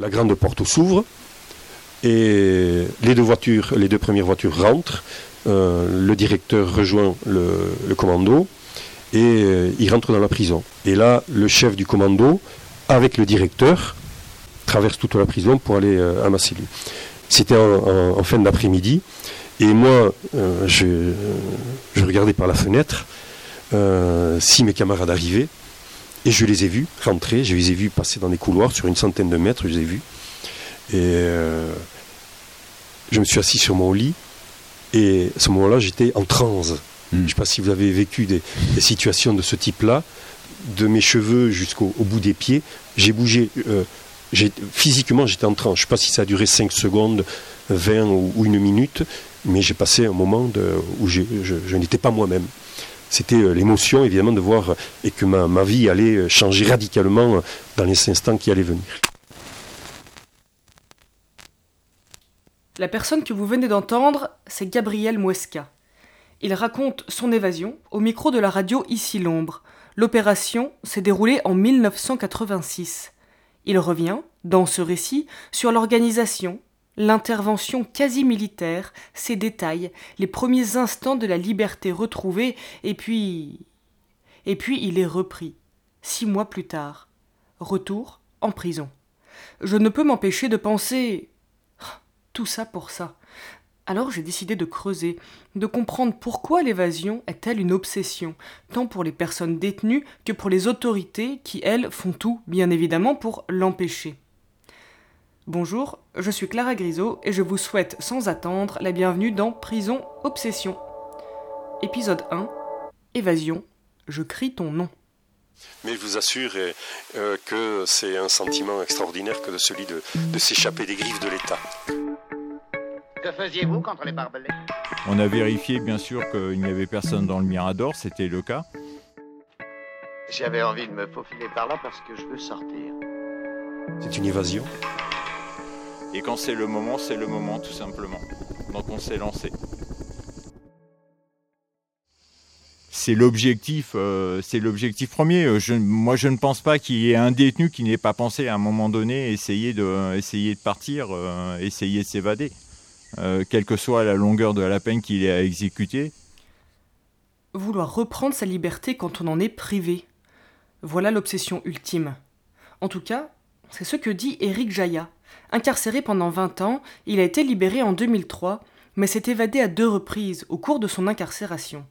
La grande porte s'ouvre et les deux voitures, les deux premières voitures rentrent. Euh, le directeur rejoint le, commando et euh, il rentre dans la prison. Et là, le chef du commando, avec le directeur, traverse toute la prison pour aller euh, à Massilieu. C'était en, fin d'après-midi. Et moi, je, je, regardais par la fenêtre si mes camarades arrivaient. Et je les ai vus rentrer, je les ai vus passer dans des couloirs sur une centaine de mètres, je les ai vus. Et euh, je me suis assis sur mon lit. Et à ce moment-là, j'étais en transe. Hmm. Je ne sais pas si vous avez vécu des, situations de ce type-là. De mes cheveux jusqu'au bout des pieds, j'ai bougé. Euh, physiquement, j'étais en transe. Je ne sais pas si ça a duré 5 secondes, 20 ou, une minute, mais j'ai passé un moment où je n'étais pas moi-même c'était euh, l'émotion évidemment de voir et que ma, vie allait euh, changer radicalement dans les instants qui allaient venir. La personne que vous venez d'entendre, c'est Gabriel Muesca. Il raconte son évasion au micro de la radio Ici l'ombre. L'opération s'est déroulée en 1986. Il revient, dans ce récit, sur l'organisation, L'intervention quasi militaire, ses détails, les premiers instants de la liberté retrouvée, et puis. Et puis il est repris, six mois plus tard. Retour en prison. Je ne peux m'empêcher de penser. Tout ça pour ça. Alors j'ai décidé de creuser, de comprendre pourquoi l'évasion est-elle une obsession, tant pour les personnes détenues que pour les autorités qui, elles, font tout, bien évidemment, pour l'empêcher. Bonjour, je suis Clara Grisot et je vous souhaite sans attendre la bienvenue dans Prison Obsession. Épisode 1 Évasion, je crie ton nom. Mais je vous assure euh, que c'est un sentiment extraordinaire que de celui de, s'échapper des griffes de l'État. Que faisiez-vous contre les barbelés? On a vérifié bien sûr qu'il n'y avait personne dans le Mirador, c'était le cas. J'avais envie de me faufiler par là parce que je veux sortir. C'est une évasion? Et quand c'est le moment, c'est le moment tout simplement. Donc on s'est lancé. C'est l'objectif, euh, c'est l'objectif premier. moi, je ne pense pas qu'il y ait un détenu qui n'ait pas pensé à un moment donné essayer de, essayer de partir, euh, essayer de s'évader, euh, quelle que soit la longueur de la peine qu'il ait à exécuter. Vouloir reprendre sa liberté quand on en est privé, voilà l'obsession ultime. En tout cas, c'est ce que dit Éric Jaya, Incarcéré pendant 20 ans, il a été libéré en 2003, mais s'est évadé à deux reprises au cours de son incarcération.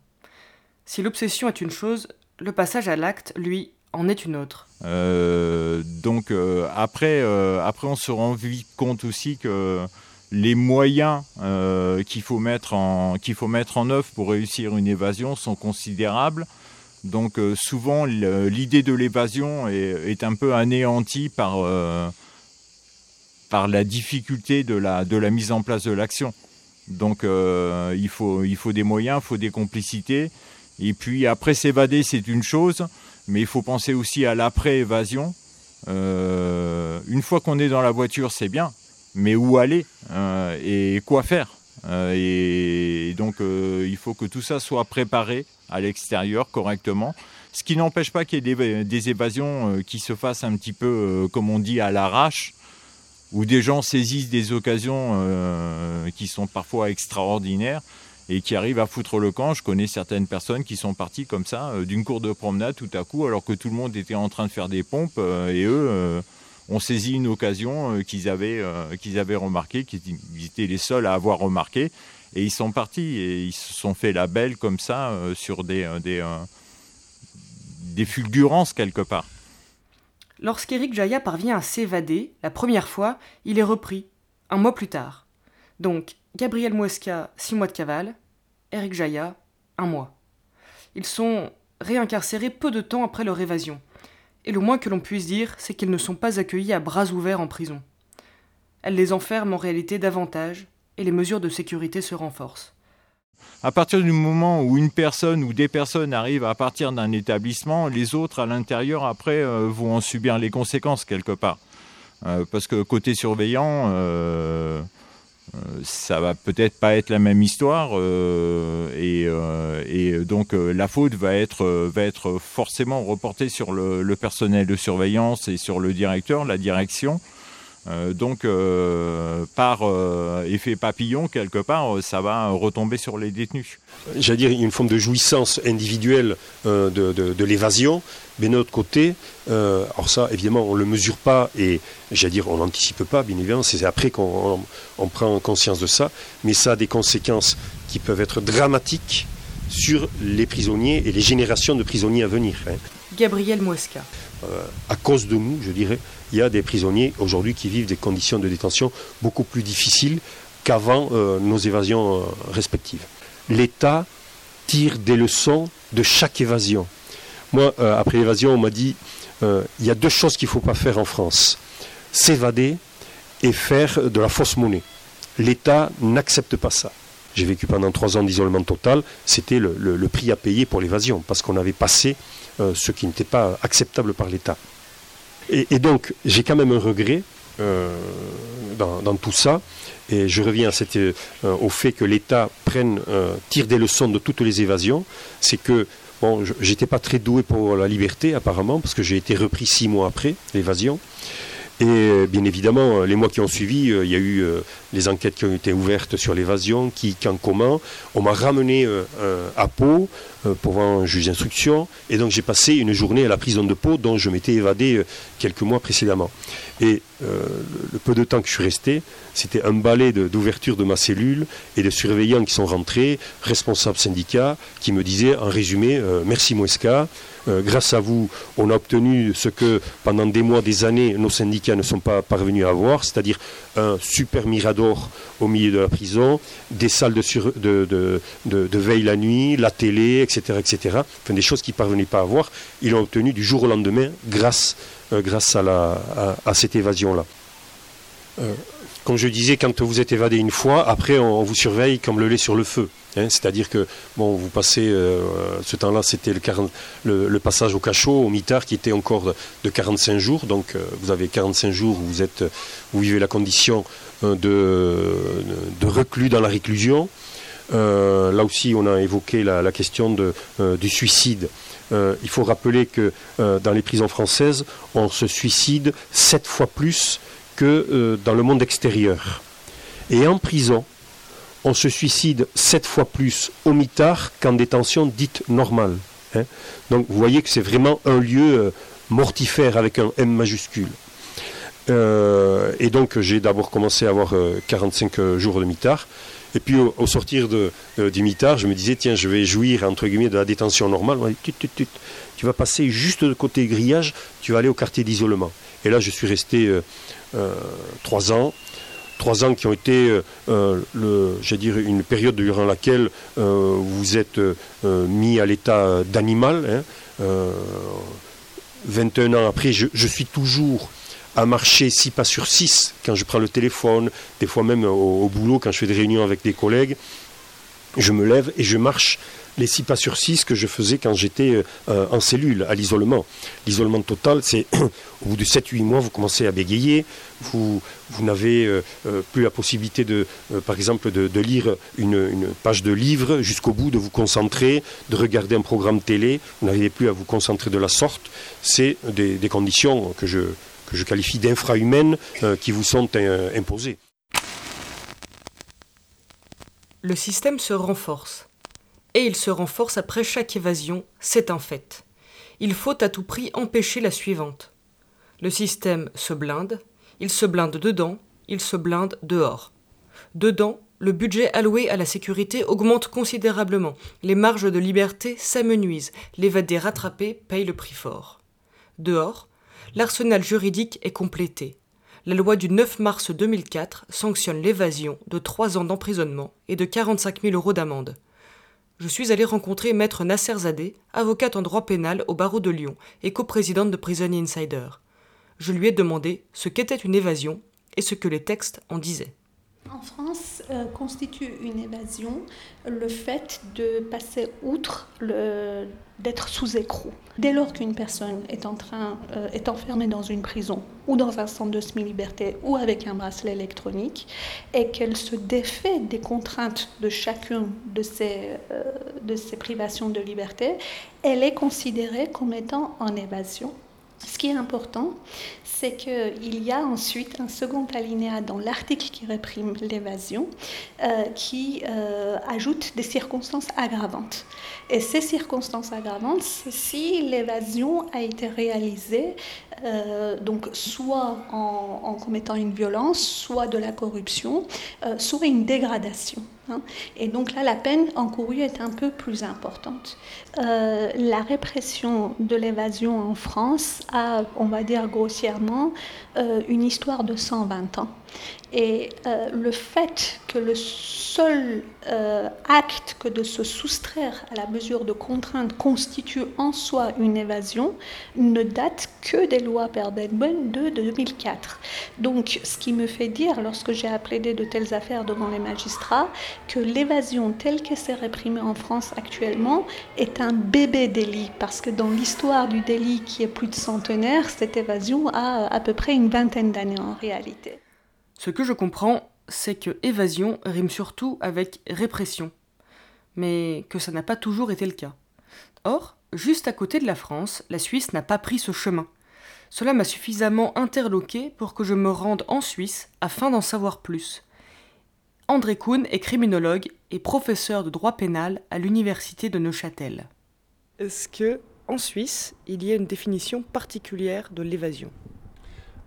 Si l'obsession est une chose, le passage à l'acte, lui, en est une autre. Euh, donc euh, après, euh, après, on se rend compte aussi que les moyens qu'il faut, mettre en, œuvre pour réussir une évasion sont considérables. Donc souvent, l'idée de l'évasion est, un peu anéantie par par la difficulté de la, de la mise en place de l'action. Donc euh, il, faut, il faut des moyens, il faut des complicités. Et puis après s'évader, c'est une chose, mais il faut penser aussi à l'après-évasion. Euh, une fois qu'on est dans la voiture, c'est bien, mais où aller euh, et quoi faire et, donc il faut que tout ça soit préparé à l'extérieur correctement. Ce qui n'empêche pas qu'il y ait des, des évasions qui se fassent un petit peu, comme on dit, à l'arrache où des gens saisissent des occasions euh, qui sont parfois extraordinaires et qui arrivent à foutre le camp. Je connais certaines personnes qui sont parties comme ça euh, d'une cour de promenade tout à coup alors que tout le monde était en train de faire des pompes euh, et eux ont saisi une occasion qu'ils avaient, qu'ils avaient remarquée, qu'ils étaient les seuls à avoir remarqué et ils sont partis et ils se sont fait la belle comme ça sur des, des, des fulgurances quelque part. Lorsqu'Éric Jaya parvient à s'évader, la première fois, il est repris, un mois plus tard. Donc, Gabriel Muesca, six mois de cavale, Éric Jaya, un mois. Ils sont réincarcérés peu de temps après leur évasion. Et le moins que l'on puisse dire, c'est qu'ils ne sont pas accueillis à bras ouverts en prison. Elle les enferme en réalité davantage, et les mesures de sécurité se renforcent. À partir du moment où une personne ou des personnes arrivent à partir d'un établissement, les autres à l'intérieur, après, euh, vont en subir les conséquences quelque part. Euh, parce que côté surveillant, euh, ça va peut-être pas être la même histoire et, donc la faute va être, va être forcément reportée sur le, personnel de surveillance et sur le directeur, la direction. Euh, donc, euh, par euh, effet papillon, quelque part, ça va retomber sur les détenus. J'allais dire, une forme de jouissance individuelle de, l'évasion, mais d'un autre côté, alors ça, évidemment, on ne le mesure pas et, j'allais dire, on n'anticipe pas, bien évidemment, c'est après qu'on prend conscience de ça, mais ça a des conséquences qui peuvent être dramatiques sur les prisonniers et les générations de prisonniers à venir. Hein. Gabriel Mouesca. À cause de nous, je dirais, il y a des prisonniers aujourd'hui qui vivent des conditions de détention beaucoup plus difficiles qu'avant euh, nos évasions euh, respectives. L'État tire des leçons de chaque évasion. Moi, euh, après l'évasion, on m'a dit il y a deux choses qu'il ne faut pas faire en France s'évader et faire de la fausse monnaie. L'État n'accepte pas ça. J'ai vécu pendant trois ans d'isolement total. C'était le, prix à payer pour l'évasion, parce qu'on avait passé ce qui n'était pas acceptable par l'État. Et, donc, j'ai quand même un regret euh, dans, tout ça. Et je reviens euh, au fait que l'État prenne, euh, tire des leçons de toutes les évasions. C'est que, bon, j'étais pas très doué pour la liberté, apparemment, parce que j'ai été repris six mois après l'évasion. Et bien évidemment, les mois qui ont suivi, il y a eu les enquêtes qui ont été ouvertes sur l'évasion, qui, quand, comment. On m'a ramené à Pau, euh, pour voir un juge d'instruction. Et donc j'ai passé une journée à la prison de Pau dont je m'étais évadé euh, quelques mois précédemment. Et euh, le peu de temps que je suis resté, c'était un balai d'ouverture de, ma cellule et de surveillants qui sont rentrés, responsables syndicats, qui me disaient en résumé Merci Mouesca, grâce à vous, on a obtenu ce que pendant des mois, des années, nos syndicats ne sont pas parvenus à avoir, c'est-à-dire un super mirador au milieu de la prison, des salles de, veille la nuit, la télé, etc etc.. Enfin, des choses qu'ils ne parvenaient pas à avoir, ils l'ont obtenu du jour au lendemain grâce, euh, grâce à, cette évasion-là. Euh, comme je disais, quand vous êtes évadé une fois, après on, vous surveille comme le lait sur le feu. Hein. C'est-à-dire que bon, vous passez, euh, ce temps-là, c'était le, le, passage au cachot, au mitard, qui était encore de, 45 jours. Donc vous avez 45 jours où vous, êtes, vous vivez la condition de, de reclus dans la réclusion. Euh, là aussi, on a évoqué la, question euh, du suicide. Euh, il faut rappeler que dans les prisons françaises, on se suicide sept fois plus que dans le monde extérieur. Et en prison, on se suicide sept fois plus au mitard qu'en détention dite normale. Hein. Donc vous voyez que c'est vraiment un lieu mortifère avec un M majuscule. Et donc j'ai d'abord commencé à avoir 45 jours de mitard. Et puis au, sortir de, euh, du mitard, je me disais, tiens, je vais jouir entre guillemets de la détention normale. tu vas passer juste de côté grillage, tu vas aller au quartier d'isolement. Et là, je suis resté euh, euh, trois ans. Trois ans qui ont été, le, dire, une période durant laquelle vous êtes mis à l'état d'animal. 21 hein. ans après, je suis toujours à marcher six pas sur six quand je prends le téléphone, des fois même au, boulot quand je fais des réunions avec des collègues. Je me lève et je marche les six pas sur six que je faisais quand j'étais euh, en cellule, à l'isolement. L'isolement total, c'est au bout de 7-8 mois, vous commencez à bégayer, vous, vous n'avez euh, euh, plus la possibilité, de, par exemple, de, lire une, page de livre jusqu'au bout, de vous concentrer, de regarder un programme télé, vous n'arrivez plus à vous concentrer de la sorte. C'est des conditions que je, je qualifie d'infrahumaines euh, qui vous sont euh, imposées. Le système se renforce. Et il se renforce après chaque évasion, c'est un fait. Il faut à tout prix empêcher la suivante. Le système se blinde, il se blinde dedans, il se blinde dehors. Dedans, le budget alloué à la sécurité augmente considérablement, les marges de liberté s'amenuisent, l'évadé rattrapé paye le prix fort. Dehors, l'arsenal juridique est complété. La loi du 9 mars 2004 sanctionne l'évasion de 3 ans d'emprisonnement et de 45 000 euros d'amende. Je suis allé rencontrer Maître Nasser Zadeh, avocate en droit pénal au barreau de Lyon et coprésidente de Prison Insider. Je lui ai demandé ce qu'était une évasion et ce que les textes en disaient. En France, euh, constitue une évasion le fait de passer outre d'être sous écrou. Dès lors qu'une personne est, en train, euh, est enfermée dans une prison ou dans un centre de semi-liberté ou avec un bracelet électronique et qu'elle se défait des contraintes de chacune de ces, euh, de ces privations de liberté, elle est considérée comme étant en évasion Ce qui est important, c'est qu'il y a ensuite un second alinéa dans l'article qui réprime l'évasion euh, qui euh, ajoute des circonstances aggravantes. Et ces circonstances aggravantes, c'est si l'évasion a été réalisée euh, donc soit en, commettant une violence, soit de la corruption, soit une dégradation. Hein. Et donc là, la peine encourue est un peu plus importante. Euh, la répression de l'évasion en France a, on va dire grossièrement, euh, une histoire de 120 ans. Et euh, le fait que le seul euh, acte que de se soustraire à la mesure de contrainte constitue en soi une évasion ne date que des lois Perdenben de, de 2004. Donc, ce qui me fait dire, lorsque j'ai à plaider de telles affaires devant les magistrats, que l'évasion telle qu'elle s'est réprimée en France actuellement est un bébé délit, parce que dans l'histoire du délit qui est plus de centenaire, cette évasion a à peu près une vingtaine d'années en réalité. Ce que je comprends, c'est que évasion rime surtout avec répression, mais que ça n'a pas toujours été le cas. Or, juste à côté de la France, la Suisse n'a pas pris ce chemin. Cela m'a suffisamment interloqué pour que je me rende en Suisse afin d'en savoir plus. André Kuhn est criminologue et professeur de droit pénal à l'université de Neuchâtel. Est-ce que, en Suisse, il y a une définition particulière de l'évasion?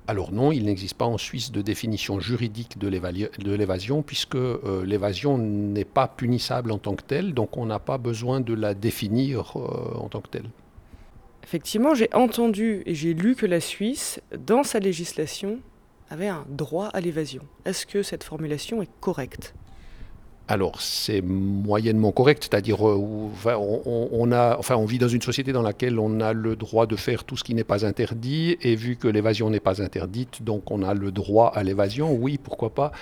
Alors non, il n'existe pas en Suisse de définition juridique de l'évasion, puisque euh, l'évasion n'est pas punissable en tant que telle, donc on n'a pas besoin de la définir euh, en tant que telle. Effectivement, j'ai entendu et j'ai lu que la Suisse, dans sa législation, avait un droit à l'évasion. Est-ce que cette formulation est correcte? Alors, c'est moyennement correct, c'est-à-dire euh, on, vit dans une société dans laquelle on a le droit de faire tout ce qui n'est pas interdit, et vu que l'évasion n'est pas interdite, donc on a le droit à l'évasion, oui, pourquoi pas.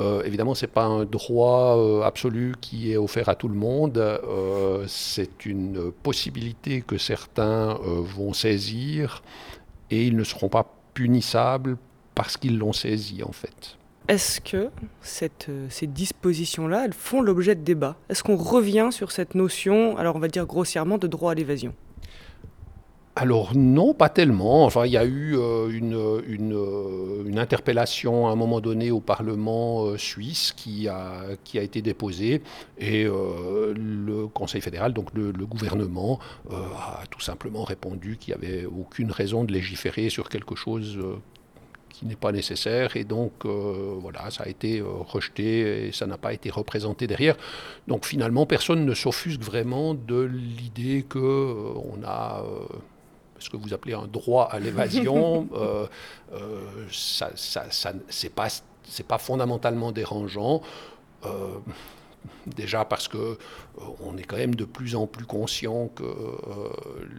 Euh, évidemment, ce n'est pas un droit euh, absolu qui est offert à tout le monde, c'est une possibilité que certains vont saisir, et ils ne seront pas punissables parce qu'ils l'ont saisi, en fait. Est-ce que euh, ces dispositions-là, font l'objet de débats? Est-ce qu'on revient sur cette notion, alors on va dire grossièrement, de droit à l'évasion? Alors non, pas tellement. Enfin, il y a eu euh, euh, une, interpellation à un moment donné au Parlement suisse qui a, qui a été déposée et le Conseil fédéral, donc le, le gouvernement, a tout simplement répondu qu'il n'y avait aucune raison de légiférer sur quelque chose qui n'est pas nécessaire. Et donc, euh, voilà, ça a été euh, rejeté et ça n'a pas été représenté derrière. Donc, finalement, personne ne s'offusque vraiment de l'idée qu'on euh, a ce que vous appelez un droit à l'évasion. ça, ça, ça c'est pas, pas fondamentalement dérangeant. Déjà parce que euh, on est quand même de plus en plus conscient que euh,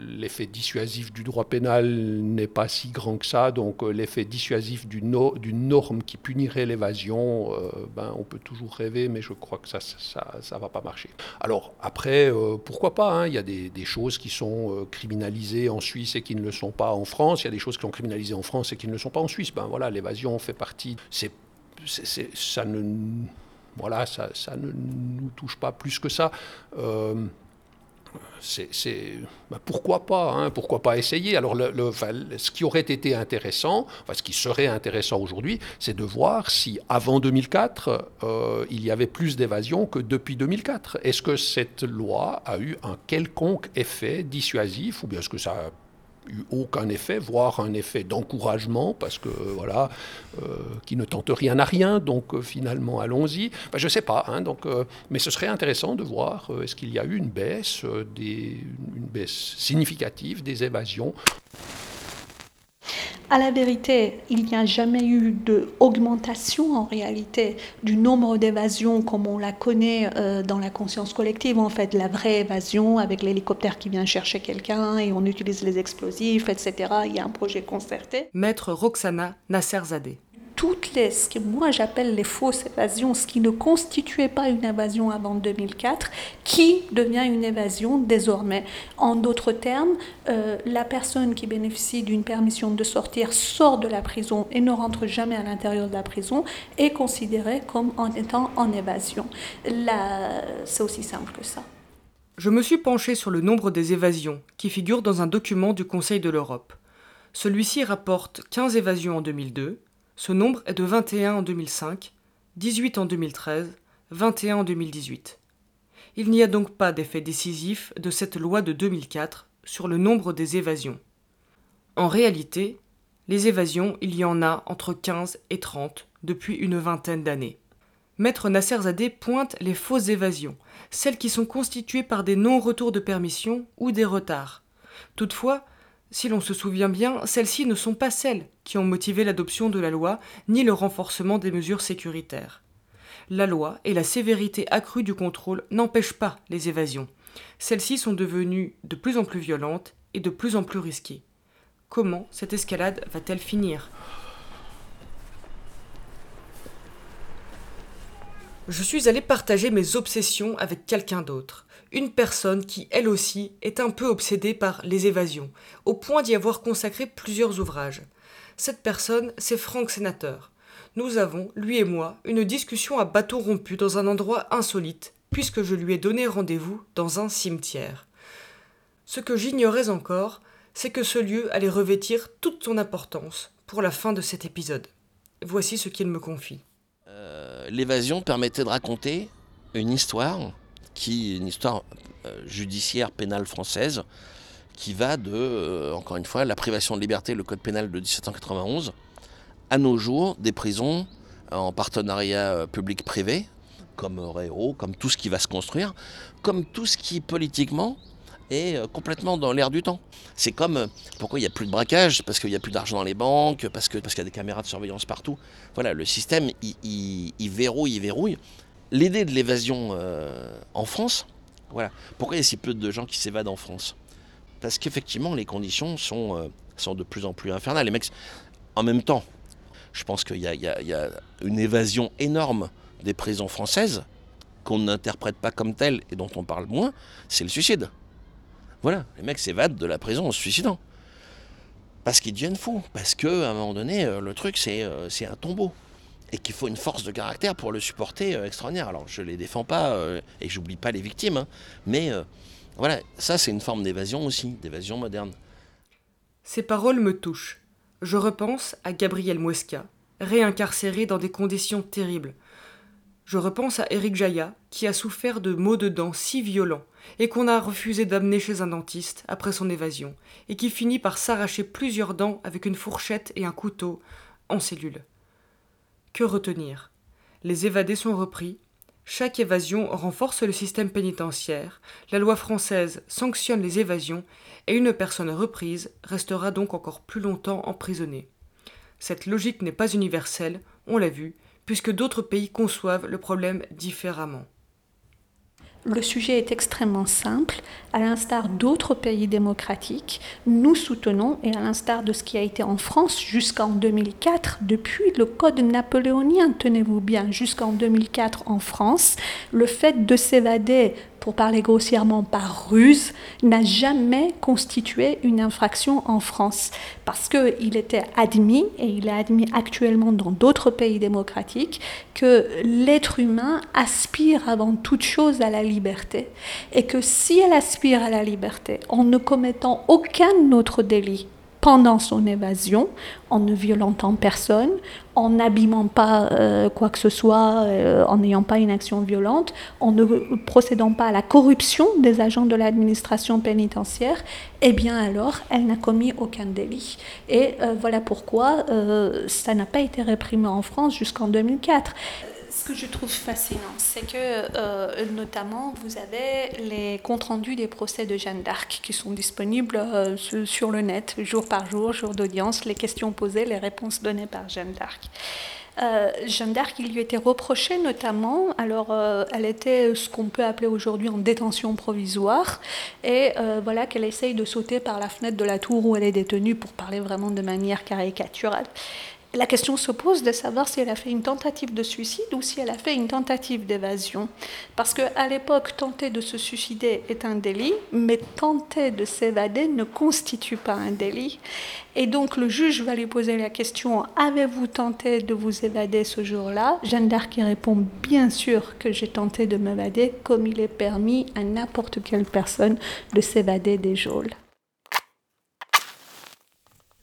l'effet dissuasif du droit pénal n'est pas si grand que ça. Donc euh, l'effet dissuasif d'une norme qui punirait l'évasion, ben, on peut toujours rêver, mais je crois que ça ça, va pas marcher. Alors après, pourquoi pas hein, Il y a des, choses qui sont criminalisées en Suisse et qui ne le sont pas en France. Il y a des choses qui sont criminalisées en France et qui ne le sont pas en Suisse. Ben voilà, l'évasion fait partie. C'est ça ne voilà, ça, ne nous touche pas plus que ça. Euh, c'est, ben pourquoi pas hein, Pourquoi pas essayer Alors, ce qui aurait été intéressant, enfin, ce qui serait intéressant aujourd'hui, c'est de voir si avant 2004, euh, il y avait plus d'évasion que depuis 2004. Est-ce que cette loi a eu un quelconque effet dissuasif ou bien est-ce que ça a eu aucun effet, voire un effet d'encouragement, parce que voilà, euh, qui ne tente rien à rien, donc euh, finalement allons-y. je ne sais pas, hein, donc, euh, mais ce serait intéressant de voir est-ce qu'il y a eu une baisse, des, une baisse significative des évasions. À la vérité, il n'y a jamais eu d'augmentation en réalité du nombre d'évasions comme on la connaît euh, dans la conscience collective. En fait, la vraie évasion avec l'hélicoptère qui vient chercher quelqu'un et on utilise les explosifs, etc. Il y a un projet concerté. Maître Roxana Nasserzadeh toutes les, ce que moi j'appelle les fausses évasions, ce qui ne constituait pas une évasion avant 2004, qui devient une évasion désormais. En d'autres termes, euh, la personne qui bénéficie d'une permission de sortir sort de la prison et ne rentre jamais à l'intérieur de la prison est considérée comme en étant en évasion. C'est aussi simple que ça. Je me suis penché sur le nombre des évasions qui figurent dans un document du Conseil de l'Europe. Celui-ci rapporte 15 évasions en 2002, ce nombre est de 21 en 2005, 18 en 2013, 21 en 2018. Il n'y a donc pas d'effet décisif de cette loi de 2004 sur le nombre des évasions. En réalité, les évasions, il y en a entre 15 et 30 depuis une vingtaine d'années. Maître Nasser Zadeh pointe les fausses évasions, celles qui sont constituées par des non-retours de permission ou des retards. Toutefois, si l'on se souvient bien, celles-ci ne sont pas celles qui ont motivé l'adoption de la loi ni le renforcement des mesures sécuritaires. La loi et la sévérité accrue du contrôle n'empêchent pas les évasions. Celles-ci sont devenues de plus en plus violentes et de plus en plus risquées. Comment cette escalade va-t-elle finir? Je suis allé partager mes obsessions avec quelqu'un d'autre, une personne qui, elle aussi, est un peu obsédée par les évasions, au point d'y avoir consacré plusieurs ouvrages. Cette personne, c'est Franck Sénateur. Nous avons, lui et moi, une discussion à bateau rompu dans un endroit insolite, puisque je lui ai donné rendez-vous dans un cimetière. Ce que j'ignorais encore, c'est que ce lieu allait revêtir toute son importance pour la fin de cet épisode. Voici ce qu'il me confie. Euh, l'évasion permettait de raconter une histoire qui une histoire euh, judiciaire pénale française qui va de, euh, encore une fois, la privation de liberté, le code pénal de 1791, à nos jours, des prisons en partenariat public-privé, comme Réau, comme tout ce qui va se construire, comme tout ce qui politiquement est complètement dans l'air du temps. C'est comme pourquoi il n'y a plus de braquage, parce qu'il n'y a plus d'argent dans les banques, parce qu'il parce qu'il y a des caméras de surveillance partout. Voilà, le système, il, verrouille, il verrouille. L'idée de l'évasion euh, en France, voilà. Pourquoi il y a si peu de gens qui s'évadent en France? Parce qu'effectivement, les conditions sont, euh, sont de plus en plus infernales. Les mecs, en même temps, je pense qu'il y, y, a une évasion énorme des prisons françaises qu'on n'interprète pas comme telle et dont on parle moins, c'est le suicide. Voilà, les mecs s'évadent de la prison en se suicidant. Parce qu'ils deviennent fous. Parce qu'à un moment donné, euh, le truc, c'est un tombeau. Et qu'il faut une force de caractère pour le supporter euh, extraordinaire. Alors, je ne les défends pas et j'oublie pas les victimes. Hein. mais voilà, ça, c'est une forme d'évasion aussi, d'évasion moderne. Ces paroles me touchent. Je repense à Gabriel Muesca, réincarcéré dans des conditions terribles. Je repense à Eric Jaya, qui a souffert de maux de dents si violents et qu'on a refusé d'amener chez un dentiste après son évasion, et qui finit par s'arracher plusieurs dents avec une fourchette et un couteau en cellule. Que retenir Les évadés sont repris. Chaque évasion renforce le système pénitentiaire, la loi française sanctionne les évasions, et une personne reprise restera donc encore plus longtemps emprisonnée. Cette logique n'est pas universelle, on l'a vu, puisque d'autres pays conçoivent le problème différemment. Le sujet est extrêmement simple. À l'instar d'autres pays démocratiques, nous soutenons, et à l'instar de ce qui a été en France jusqu'en 2004, depuis le Code napoléonien, tenez-vous bien, jusqu'en 2004 en France, le fait de s'évader pour parler grossièrement par ruse, n'a jamais constitué une infraction en France. Parce qu'il était admis, et il est admis actuellement dans d'autres pays démocratiques, que l'être humain aspire avant toute chose à la liberté. Et que si elle aspire à la liberté en ne commettant aucun autre délit, pendant son évasion, en ne violentant personne, en n'abîmant pas euh, quoi que ce soit, euh, en n'ayant pas une action violente, en ne procédant pas à la corruption des agents de l'administration pénitentiaire, eh bien alors, elle n'a commis aucun délit. Et euh, voilà pourquoi ça n'a pas été réprimé en France jusqu'en 2004 ce que je trouve fascinant, c'est que euh, notamment vous avez les comptes rendus des procès de Jeanne d'Arc qui sont disponibles euh, sur le net jour par jour, jour d'audience, les questions posées, les réponses données par Jeanne d'Arc. Euh, Jeanne d'Arc, il lui était reproché notamment, alors elle était ce qu'on peut appeler aujourd'hui en détention provisoire, et voilà qu'elle essaye de sauter par la fenêtre de la tour où elle est détenue pour parler vraiment de manière caricaturale la question se pose de savoir si elle a fait une tentative de suicide ou si elle a fait une tentative d'évasion. Parce qu'à l'époque, tenter de se suicider est un délit, mais tenter de s'évader ne constitue pas un délit. Et donc le juge va lui poser la question Avez-vous tenté de vous évader ce jour-là? Jeanne d'Arc répond Bien sûr que j'ai tenté de m'évader, comme il est permis à n'importe quelle personne de s'évader des geôles.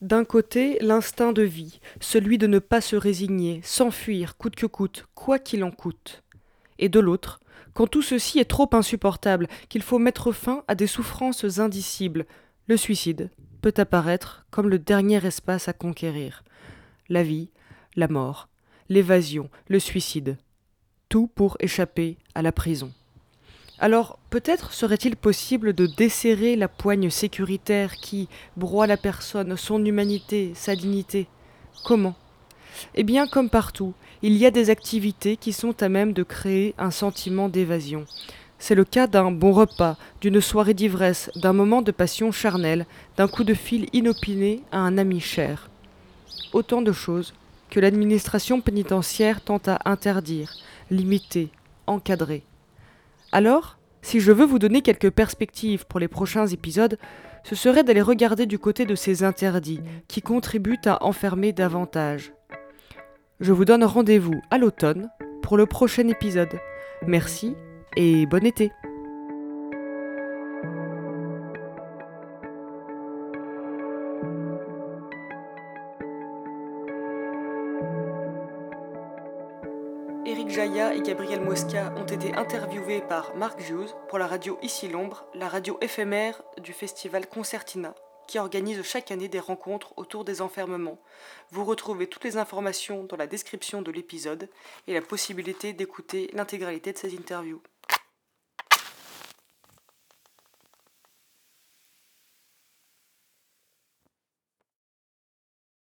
D'un côté, l'instinct de vie, celui de ne pas se résigner, s'enfuir coûte que coûte, quoi qu'il en coûte. Et de l'autre, quand tout ceci est trop insupportable, qu'il faut mettre fin à des souffrances indicibles, le suicide peut apparaître comme le dernier espace à conquérir. La vie, la mort, l'évasion, le suicide. Tout pour échapper à la prison. Alors peut-être serait-il possible de desserrer la poigne sécuritaire qui broie la personne, son humanité, sa dignité. Comment? Eh bien comme partout, il y a des activités qui sont à même de créer un sentiment d'évasion. C'est le cas d'un bon repas, d'une soirée d'ivresse, d'un moment de passion charnelle, d'un coup de fil inopiné à un ami cher. Autant de choses que l'administration pénitentiaire tente à interdire, limiter, encadrer. Alors, si je veux vous donner quelques perspectives pour les prochains épisodes, ce serait d'aller regarder du côté de ces interdits qui contribuent à enfermer davantage. Je vous donne rendez-vous à l'automne pour le prochain épisode. Merci et bon été Marc Hughes pour la radio Ici l'Ombre, la radio éphémère du festival Concertina, qui organise chaque année des rencontres autour des enfermements. Vous retrouvez toutes les informations dans la description de l'épisode et la possibilité d'écouter l'intégralité de ces interviews.